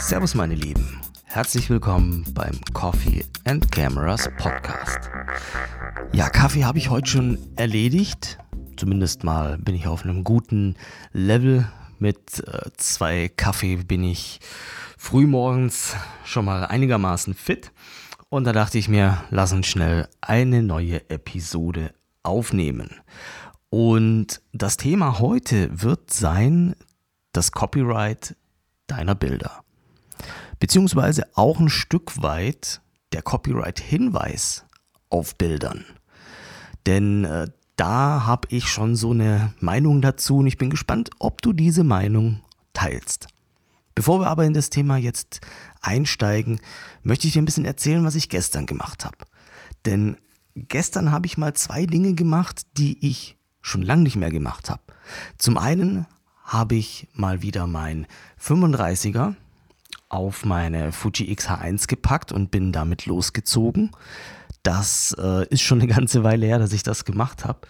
Servus meine Lieben, herzlich willkommen beim Coffee and Cameras Podcast. Ja, Kaffee habe ich heute schon erledigt. Zumindest mal bin ich auf einem guten Level. Mit äh, zwei Kaffee bin ich frühmorgens schon mal einigermaßen fit. Und da dachte ich mir, lass uns schnell eine neue Episode aufnehmen. Und das Thema heute wird sein das Copyright deiner Bilder. Beziehungsweise auch ein Stück weit der Copyright-Hinweis auf Bildern. Denn äh, da habe ich schon so eine Meinung dazu und ich bin gespannt, ob du diese Meinung teilst. Bevor wir aber in das Thema jetzt einsteigen, möchte ich dir ein bisschen erzählen, was ich gestern gemacht habe. Denn gestern habe ich mal zwei Dinge gemacht, die ich schon lange nicht mehr gemacht habe. Zum einen habe ich mal wieder mein 35er auf meine Fuji X-H1 gepackt und bin damit losgezogen. Das äh, ist schon eine ganze Weile her, dass ich das gemacht habe.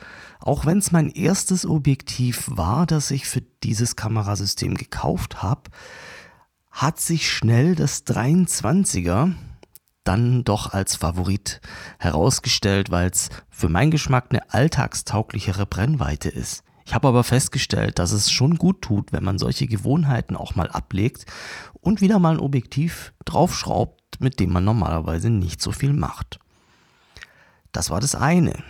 Auch wenn es mein erstes Objektiv war, das ich für dieses Kamerasystem gekauft habe, hat sich schnell das 23er dann doch als Favorit herausgestellt, weil es für meinen Geschmack eine alltagstauglichere Brennweite ist. Ich habe aber festgestellt, dass es schon gut tut, wenn man solche Gewohnheiten auch mal ablegt und wieder mal ein Objektiv draufschraubt, mit dem man normalerweise nicht so viel macht. Das war das eine.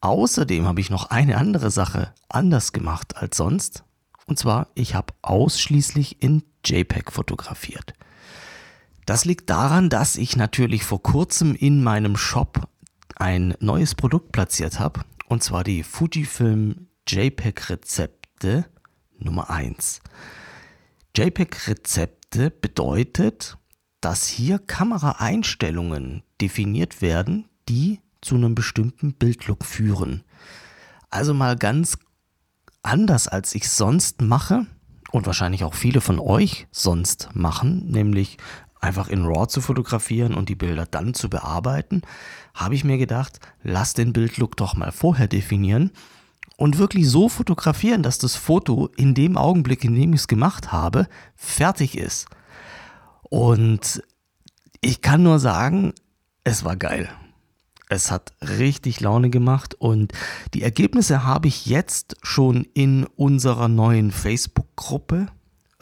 Außerdem habe ich noch eine andere Sache anders gemacht als sonst. Und zwar, ich habe ausschließlich in JPEG fotografiert. Das liegt daran, dass ich natürlich vor kurzem in meinem Shop ein neues Produkt platziert habe, und zwar die Fujifilm JPEG Rezepte Nummer 1. JPEG Rezepte bedeutet, dass hier Kameraeinstellungen definiert werden, die zu einem bestimmten Bildlook führen. Also mal ganz anders, als ich sonst mache und wahrscheinlich auch viele von euch sonst machen, nämlich einfach in RAW zu fotografieren und die Bilder dann zu bearbeiten, habe ich mir gedacht, lass den Bildlook doch mal vorher definieren und wirklich so fotografieren, dass das Foto in dem Augenblick, in dem ich es gemacht habe, fertig ist. Und ich kann nur sagen, es war geil. Es hat richtig Laune gemacht und die Ergebnisse habe ich jetzt schon in unserer neuen Facebook-Gruppe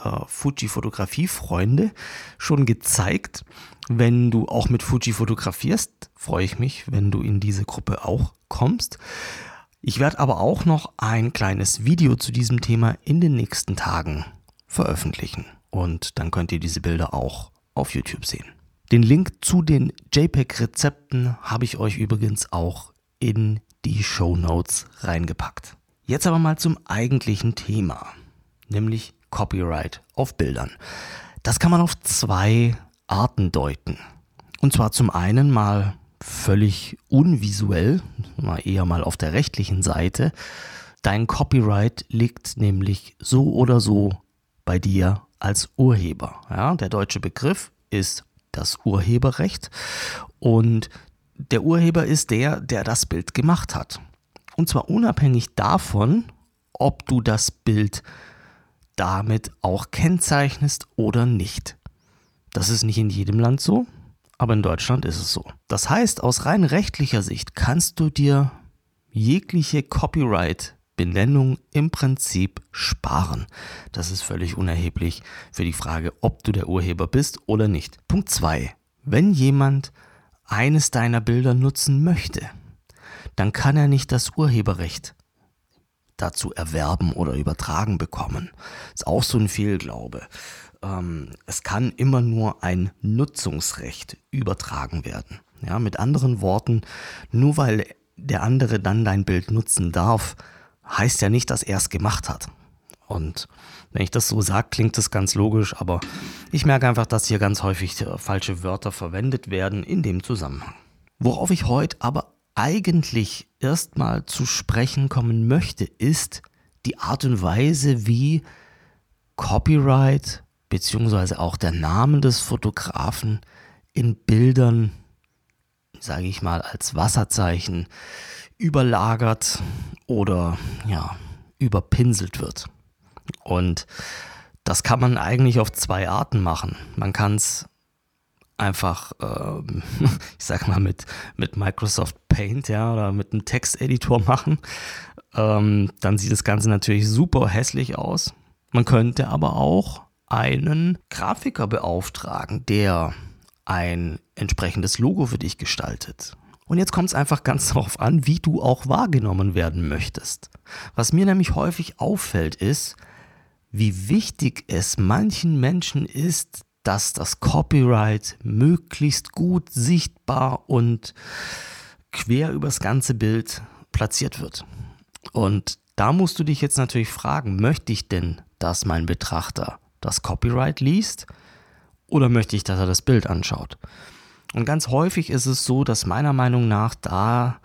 äh, Fuji Fotografie Freunde schon gezeigt. Wenn du auch mit Fuji fotografierst, freue ich mich, wenn du in diese Gruppe auch kommst. Ich werde aber auch noch ein kleines Video zu diesem Thema in den nächsten Tagen veröffentlichen. Und dann könnt ihr diese Bilder auch auf YouTube sehen. Den Link zu den JPEG-Rezepten habe ich euch übrigens auch in die Show Notes reingepackt. Jetzt aber mal zum eigentlichen Thema, nämlich Copyright auf Bildern. Das kann man auf zwei Arten deuten. Und zwar zum einen mal völlig unvisuell, mal eher mal auf der rechtlichen Seite. Dein Copyright liegt nämlich so oder so bei dir als Urheber. Ja, der deutsche Begriff ist das Urheberrecht und der Urheber ist der, der das Bild gemacht hat. Und zwar unabhängig davon, ob du das Bild damit auch kennzeichnest oder nicht. Das ist nicht in jedem Land so, aber in Deutschland ist es so. Das heißt, aus rein rechtlicher Sicht kannst du dir jegliche Copyright-Benennung im Prinzip sparen. Das ist völlig unerheblich für die Frage, ob du der Urheber bist oder nicht. Punkt 2. Wenn jemand eines deiner Bilder nutzen möchte, dann kann er nicht das Urheberrecht dazu erwerben oder übertragen bekommen. Ist auch so ein Fehlglaube. Ähm, es kann immer nur ein Nutzungsrecht übertragen werden. Ja, mit anderen Worten, nur weil der andere dann dein Bild nutzen darf, heißt ja nicht, dass er es gemacht hat. Und wenn ich das so sage, klingt das ganz logisch, aber ich merke einfach, dass hier ganz häufig falsche Wörter verwendet werden in dem Zusammenhang. Worauf ich heute aber eigentlich erstmal zu sprechen kommen möchte, ist die Art und Weise, wie Copyright beziehungsweise auch der Name des Fotografen in Bildern, sage ich mal, als Wasserzeichen überlagert oder ja, überpinselt wird. Und das kann man eigentlich auf zwei Arten machen. Man kann es einfach, ähm, ich sag mal, mit, mit Microsoft Paint, ja, oder mit einem Texteditor machen. Ähm, dann sieht das Ganze natürlich super hässlich aus. Man könnte aber auch einen Grafiker beauftragen, der ein entsprechendes Logo für dich gestaltet. Und jetzt kommt es einfach ganz darauf an, wie du auch wahrgenommen werden möchtest. Was mir nämlich häufig auffällt, ist, wie wichtig es manchen Menschen ist, dass das Copyright möglichst gut sichtbar und quer übers ganze Bild platziert wird. Und da musst du dich jetzt natürlich fragen, möchte ich denn, dass mein Betrachter das Copyright liest oder möchte ich, dass er das Bild anschaut? Und ganz häufig ist es so, dass meiner Meinung nach da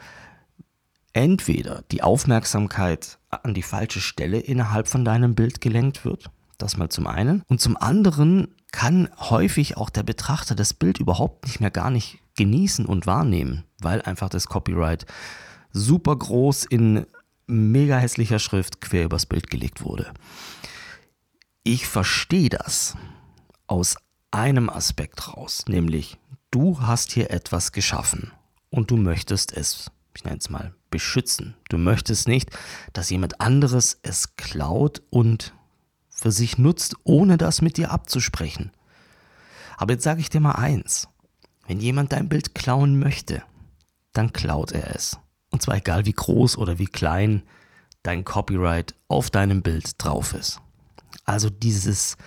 entweder die Aufmerksamkeit an die falsche Stelle innerhalb von deinem Bild gelenkt wird, das mal zum einen, und zum anderen kann häufig auch der Betrachter das Bild überhaupt nicht mehr gar nicht genießen und wahrnehmen, weil einfach das Copyright super groß in mega hässlicher Schrift quer übers Bild gelegt wurde. Ich verstehe das aus einem Aspekt raus, nämlich du hast hier etwas geschaffen und du möchtest es, ich nenne es mal, beschützen. Du möchtest nicht, dass jemand anderes es klaut und für sich nutzt, ohne das mit dir abzusprechen. Aber jetzt sage ich dir mal eins. Wenn jemand dein Bild klauen möchte, dann klaut er es. Und zwar egal wie groß oder wie klein dein Copyright auf deinem Bild drauf ist. Also dieses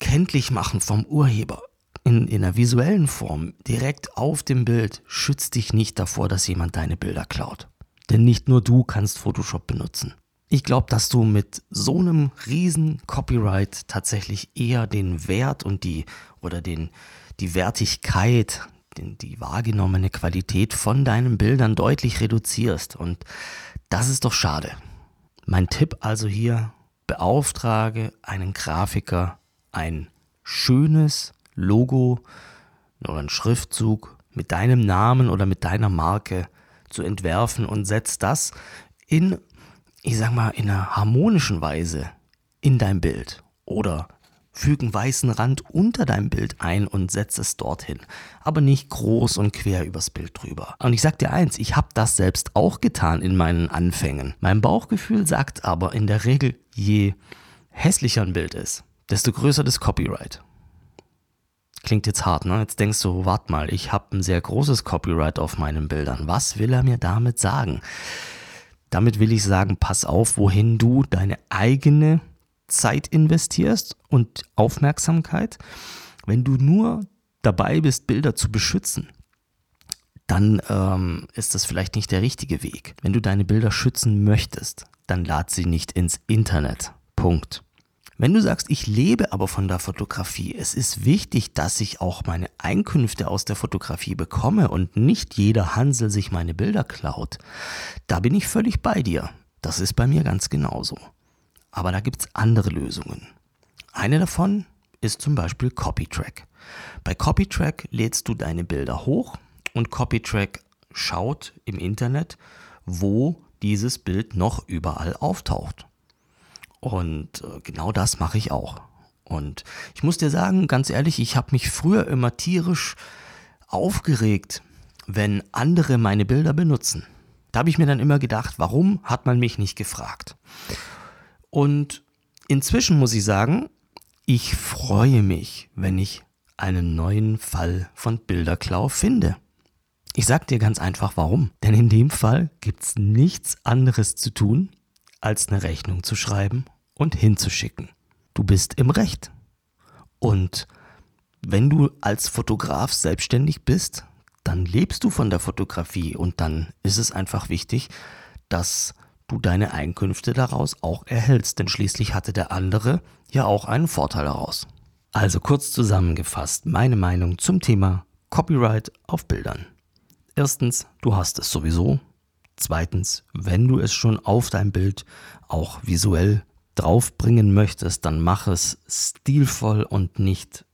Kenntlichmachen vom Urheber in, in einer visuellen Form direkt auf dem Bild schützt dich nicht davor, dass jemand deine Bilder klaut. Denn nicht nur du kannst Photoshop benutzen. Ich glaube, dass du mit so einem riesen Copyright tatsächlich eher den Wert und die oder den, die Wertigkeit, den, die wahrgenommene Qualität von deinen Bildern deutlich reduzierst. Und das ist doch schade. Mein Tipp also hier, beauftrage einen Grafiker, ein schönes Logo oder ein Schriftzug mit deinem Namen oder mit deiner Marke zu entwerfen und setz das in ich sag mal, in einer harmonischen Weise in dein Bild oder füge einen weißen Rand unter dein Bild ein und setze es dorthin. Aber nicht groß und quer übers Bild drüber. Und ich sag dir eins, ich habe das selbst auch getan in meinen Anfängen. Mein Bauchgefühl sagt aber in der Regel, je hässlicher ein Bild ist, desto größer das Copyright. Klingt jetzt hart, ne? Jetzt denkst du, warte mal, ich habe ein sehr großes Copyright auf meinen Bildern. Was will er mir damit sagen? Damit will ich sagen, pass auf, wohin du deine eigene Zeit investierst und Aufmerksamkeit. Wenn du nur dabei bist, Bilder zu beschützen, dann ähm, ist das vielleicht nicht der richtige Weg. Wenn du deine Bilder schützen möchtest, dann lad sie nicht ins Internet. Punkt. Wenn du sagst, ich lebe aber von der Fotografie, es ist wichtig, dass ich auch meine Einkünfte aus der Fotografie bekomme und nicht jeder Hansel sich meine Bilder klaut, da bin ich völlig bei dir. Das ist bei mir ganz genauso. Aber da gibt es andere Lösungen. Eine davon ist zum Beispiel CopyTrack. Bei CopyTrack lädst du deine Bilder hoch und CopyTrack schaut im Internet, wo dieses Bild noch überall auftaucht. Und äh, genau das mache ich auch. Und ich muss dir sagen, ganz ehrlich, ich habe mich früher immer tierisch aufgeregt, wenn andere meine Bilder benutzen. Da habe ich mir dann immer gedacht, warum hat man mich nicht gefragt? Und inzwischen muss ich sagen, ich freue mich, wenn ich einen neuen Fall von Bilderklau finde. Ich sag dir ganz einfach warum. Denn in dem Fall gibt es nichts anderes zu tun, als eine Rechnung zu schreiben und hinzuschicken. Du bist im Recht. Und wenn du als Fotograf selbstständig bist, dann lebst du von der Fotografie und dann ist es einfach wichtig, dass du deine Einkünfte daraus auch erhältst, denn schließlich hatte der andere ja auch einen Vorteil daraus. Also kurz zusammengefasst meine Meinung zum Thema Copyright auf Bildern. Erstens, du hast es sowieso, Zweitens, wenn du es schon auf dein Bild auch visuell draufbringen möchtest, dann mach es stilvoll und nicht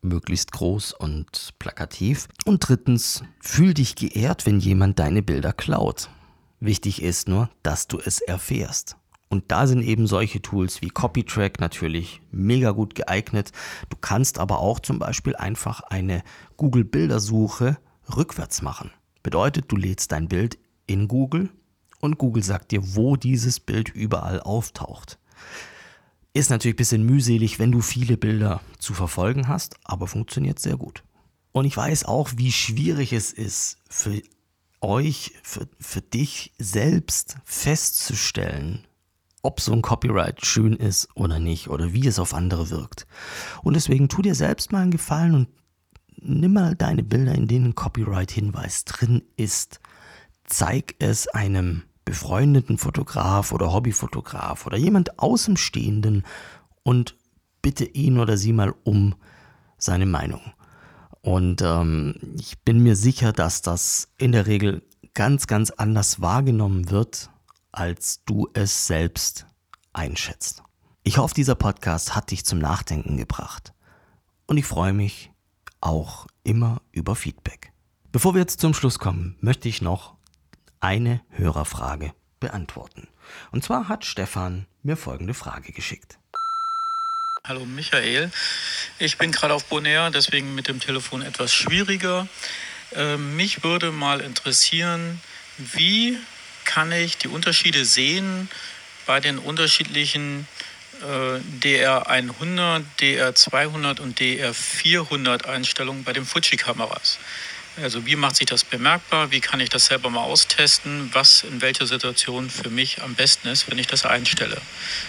möglichst groß und plakativ. Und drittens, fühl dich geehrt, wenn jemand deine Bilder klaut. Wichtig ist nur, dass du es erfährst. Und da sind eben solche Tools wie CopyTrack natürlich mega gut geeignet. Du kannst aber auch zum Beispiel einfach eine Google Bildersuche rückwärts machen. Bedeutet, du lädst dein Bild in Google und Google sagt dir, wo dieses Bild überall auftaucht. Ist natürlich ein bisschen mühselig, wenn du viele Bilder zu verfolgen hast, aber funktioniert sehr gut. Und ich weiß auch, wie schwierig es ist für euch, für, für dich selbst festzustellen, ob so ein Copyright schön ist oder nicht oder wie es auf andere wirkt. Und deswegen tu dir selbst mal einen Gefallen und nimm mal deine Bilder, in denen Copyright-Hinweis drin ist. Zeig es einem befreundeten Fotograf oder Hobbyfotograf oder jemand Außenstehenden und bitte ihn oder sie mal um seine Meinung. Und ähm, ich bin mir sicher, dass das in der Regel ganz, ganz anders wahrgenommen wird, als du es selbst einschätzt. Ich hoffe, dieser Podcast hat dich zum Nachdenken gebracht. Und ich freue mich auch immer über Feedback. Bevor wir jetzt zum Schluss kommen, möchte ich noch eine Hörerfrage beantworten. Und zwar hat Stefan mir folgende Frage geschickt. Hallo Michael, ich bin gerade auf Bonaire, deswegen mit dem Telefon etwas schwieriger. Äh, mich würde mal interessieren, wie kann ich die Unterschiede sehen bei den unterschiedlichen äh, DR100, DR200 und DR400 Einstellungen bei den Fuji-Kameras? Also wie macht sich das bemerkbar? Wie kann ich das selber mal austesten? Was in welcher Situation für mich am besten ist, wenn ich das einstelle?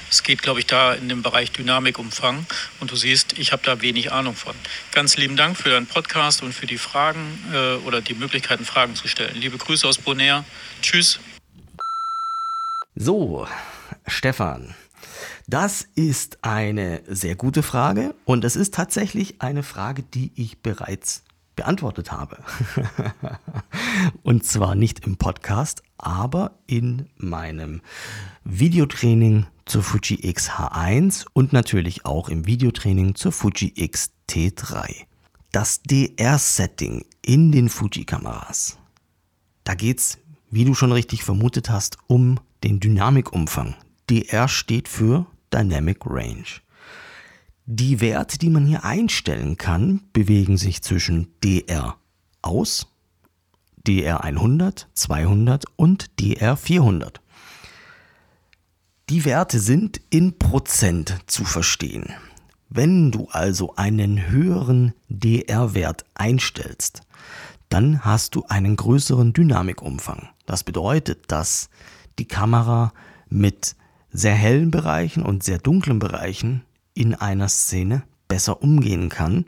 Es geht, glaube ich, da in den Bereich Dynamikumfang und du siehst, ich habe da wenig Ahnung von. Ganz lieben Dank für deinen Podcast und für die Fragen äh, oder die Möglichkeiten, Fragen zu stellen. Liebe Grüße aus Bonaire. Tschüss. So, Stefan. Das ist eine sehr gute Frage und es ist tatsächlich eine Frage, die ich bereits beantwortet habe. und zwar nicht im Podcast, aber in meinem Videotraining zur Fuji X-H1 und natürlich auch im Videotraining zur Fuji X-T3. Das DR-Setting in den Fuji-Kameras. Da geht es, wie du schon richtig vermutet hast, um den Dynamikumfang. DR steht für Dynamic Range. Die Werte, die man hier einstellen kann, bewegen sich zwischen DR aus, DR 100, 200 und DR 400. Die Werte sind in Prozent zu verstehen. Wenn du also einen höheren DR-Wert einstellst, dann hast du einen größeren Dynamikumfang. Das bedeutet, dass die Kamera mit sehr hellen Bereichen und sehr dunklen Bereichen in einer Szene besser umgehen kann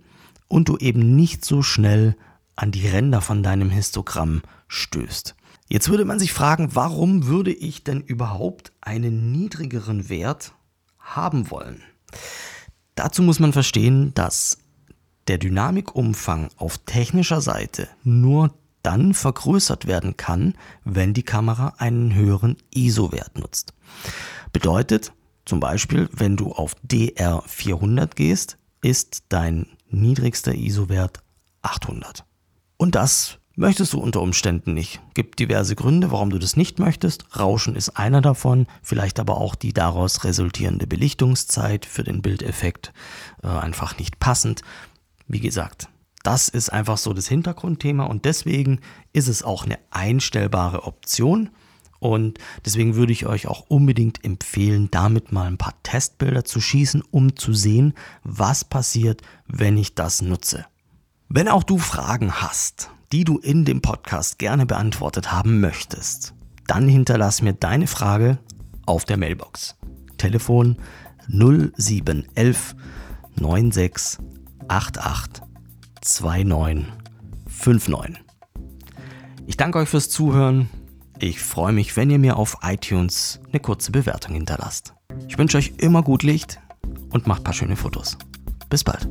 und du eben nicht so schnell an die Ränder von deinem Histogramm stößt. Jetzt würde man sich fragen, warum würde ich denn überhaupt einen niedrigeren Wert haben wollen? Dazu muss man verstehen, dass der Dynamikumfang auf technischer Seite nur dann vergrößert werden kann, wenn die Kamera einen höheren ISO-Wert nutzt. Bedeutet, zum Beispiel, wenn du auf DR400 gehst, ist dein niedrigster ISO-Wert 800. Und das möchtest du unter Umständen nicht. Gibt diverse Gründe, warum du das nicht möchtest. Rauschen ist einer davon, vielleicht aber auch die daraus resultierende Belichtungszeit für den Bildeffekt äh, einfach nicht passend. Wie gesagt, das ist einfach so das Hintergrundthema und deswegen ist es auch eine einstellbare Option. Und deswegen würde ich euch auch unbedingt empfehlen, damit mal ein paar Testbilder zu schießen, um zu sehen, was passiert, wenn ich das nutze. Wenn auch du Fragen hast, die du in dem Podcast gerne beantwortet haben möchtest, dann hinterlass mir deine Frage auf der Mailbox. Telefon 0711 96 88 2959. Ich danke euch fürs Zuhören. Ich freue mich, wenn ihr mir auf iTunes eine kurze Bewertung hinterlasst. Ich wünsche euch immer gut Licht und macht ein paar schöne Fotos. Bis bald.